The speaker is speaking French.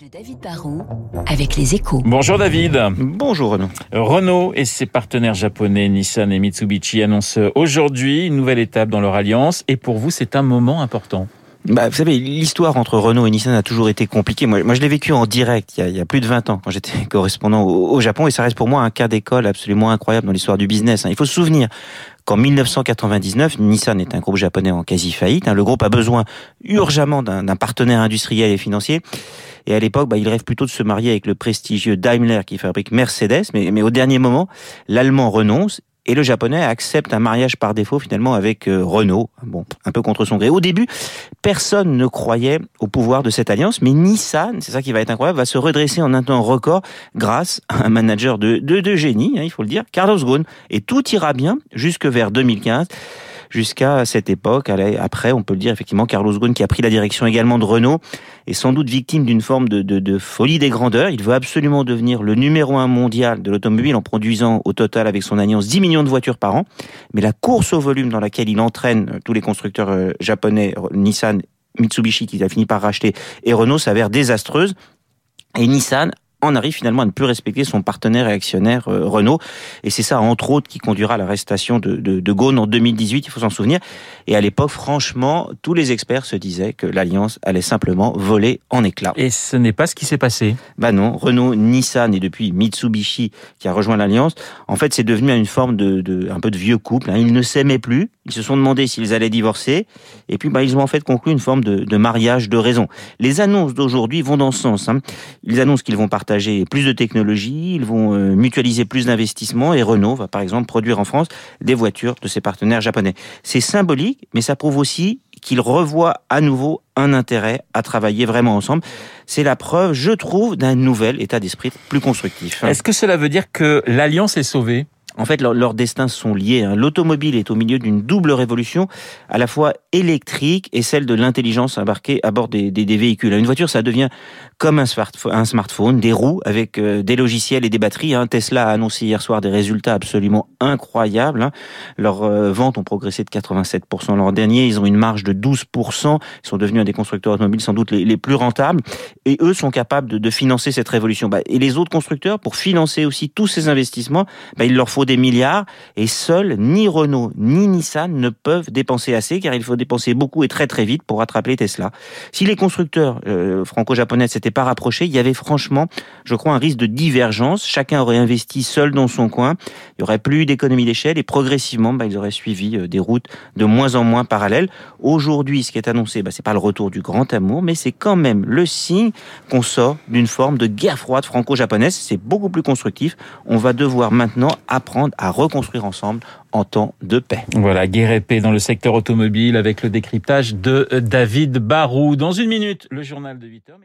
de David Barrault avec les échos. Bonjour David. Bonjour Renaud. Renault et ses partenaires japonais Nissan et Mitsubishi annoncent aujourd'hui une nouvelle étape dans leur alliance et pour vous c'est un moment important. Bah, vous savez, l'histoire entre Renault et Nissan a toujours été compliquée. Moi, moi je l'ai vécu en direct il y, a, il y, a, plus de 20 ans quand j'étais correspondant au, au, Japon et ça reste pour moi un cas d'école absolument incroyable dans l'histoire du business. Hein. Il faut se souvenir qu'en 1999, Nissan est un groupe japonais en quasi faillite. Hein. Le groupe a besoin urgemment d'un partenaire industriel et financier. Et à l'époque, bah, il rêve plutôt de se marier avec le prestigieux Daimler qui fabrique Mercedes. Mais au dernier moment, l'Allemand renonce et le japonais accepte un mariage par défaut finalement avec euh, Renault, bon, un peu contre son gré. Au début, personne ne croyait au pouvoir de cette alliance, mais Nissan, c'est ça qui va être incroyable, va se redresser en un temps record grâce à un manager de, génie, hein, il faut le dire, Carlos Ghosn. Et tout ira bien jusque vers 2015 jusqu'à cette époque. Après, on peut le dire effectivement, Carlos Ghosn, qui a pris la direction également de Renault, est sans doute victime d'une forme de, folie des grandeurs. Il veut absolument devenir le numéro un mondial de l'automobile en produisant au total avec son alliance 10 millions de voitures par an. Mais la course au volume dans laquelle il entraîne tous les constructeurs euh, japonais, Nissan, Mitsubishi, qu'il a fini par racheter, et Renault s'avère désastreuse. Et Nissan en arrive finalement à ne plus respecter son partenaire et actionnaire euh, Renault. Et c'est ça, entre autres, qui conduira à l'arrestation de, de, de Ghosn en 2018, il faut s'en souvenir. Et à l'époque, franchement, tous les experts se disaient que l'alliance allait simplement voler en éclats. Et ce n'est pas ce qui s'est passé. Bah non, Renault, Nissan et depuis Mitsubishi qui a rejoint l'alliance, en fait, c'est devenu une forme de, de, un peu de vieux couple. Hein. Ils ne s'aimaient plus. Ils se sont demandé s'ils allaient divorcer. Et puis, bah, ils ont en fait conclu une forme de, de mariage de raison. Les annonces d'aujourd'hui vont dans ce sens. Hein. Ils annoncent qu'ils vont partager plus de technologies, ils vont euh, mutualiser plus d'investissements et Renault va par exemple produire en France des voitures de ses partenaires japonais. C'est symbolique, mais ça prouve aussi qu'ils revoient à nouveau un intérêt à travailler vraiment ensemble. C'est la preuve, je trouve, d'un nouvel état d'esprit plus constructif. Est-ce que cela veut dire que l'alliance est sauvée? En fait, leurs leur destins sont liés. Hein. L'automobile est au milieu d'une double révolution, à la fois électrique et celle de l'intelligence embarquée à bord des, des, des, véhicules. Une voiture, ça devient comme un, smartphone, des roues avec euh, des logiciels et des batteries. Hein. Tesla a annoncé hier soir des résultats absolument incroyables. Hein. Leurs euh, ventes ont progressé de 87% l'an dernier. Ils ont une marge de 12%. Ils sont devenus un des constructeurs automobiles sans doute les, les plus rentables. Et eux sont capables de, de financer cette révolution. Bah, et les autres constructeurs, pour financer aussi tous ces investissements, bah, il leur faut des milliards et seuls ni Renault ni Nissan ne peuvent dépenser assez car il faut dépenser beaucoup et très très vite pour rattraper Tesla. Si les constructeurs euh, franco-japonais s'étaient pas rapprochés, il y avait franchement, je crois, un risque de divergence. Chacun aurait investi seul dans son coin. Il y aurait plus d'économie d'échelle et progressivement, bah, ils auraient suivi euh, des routes de moins en moins parallèles. Aujourd'hui, ce qui est annoncé, bah, c'est pas le retour du grand amour, mais c'est quand même le signe qu'on sort d'une forme de guerre froide franco-japonaise. C'est beaucoup plus constructif. On va devoir maintenant apprendre à reconstruire ensemble en temps de paix. Voilà, guerre et paix dans le secteur automobile avec le décryptage de David Barou. Dans une minute, le journal de 8 heures.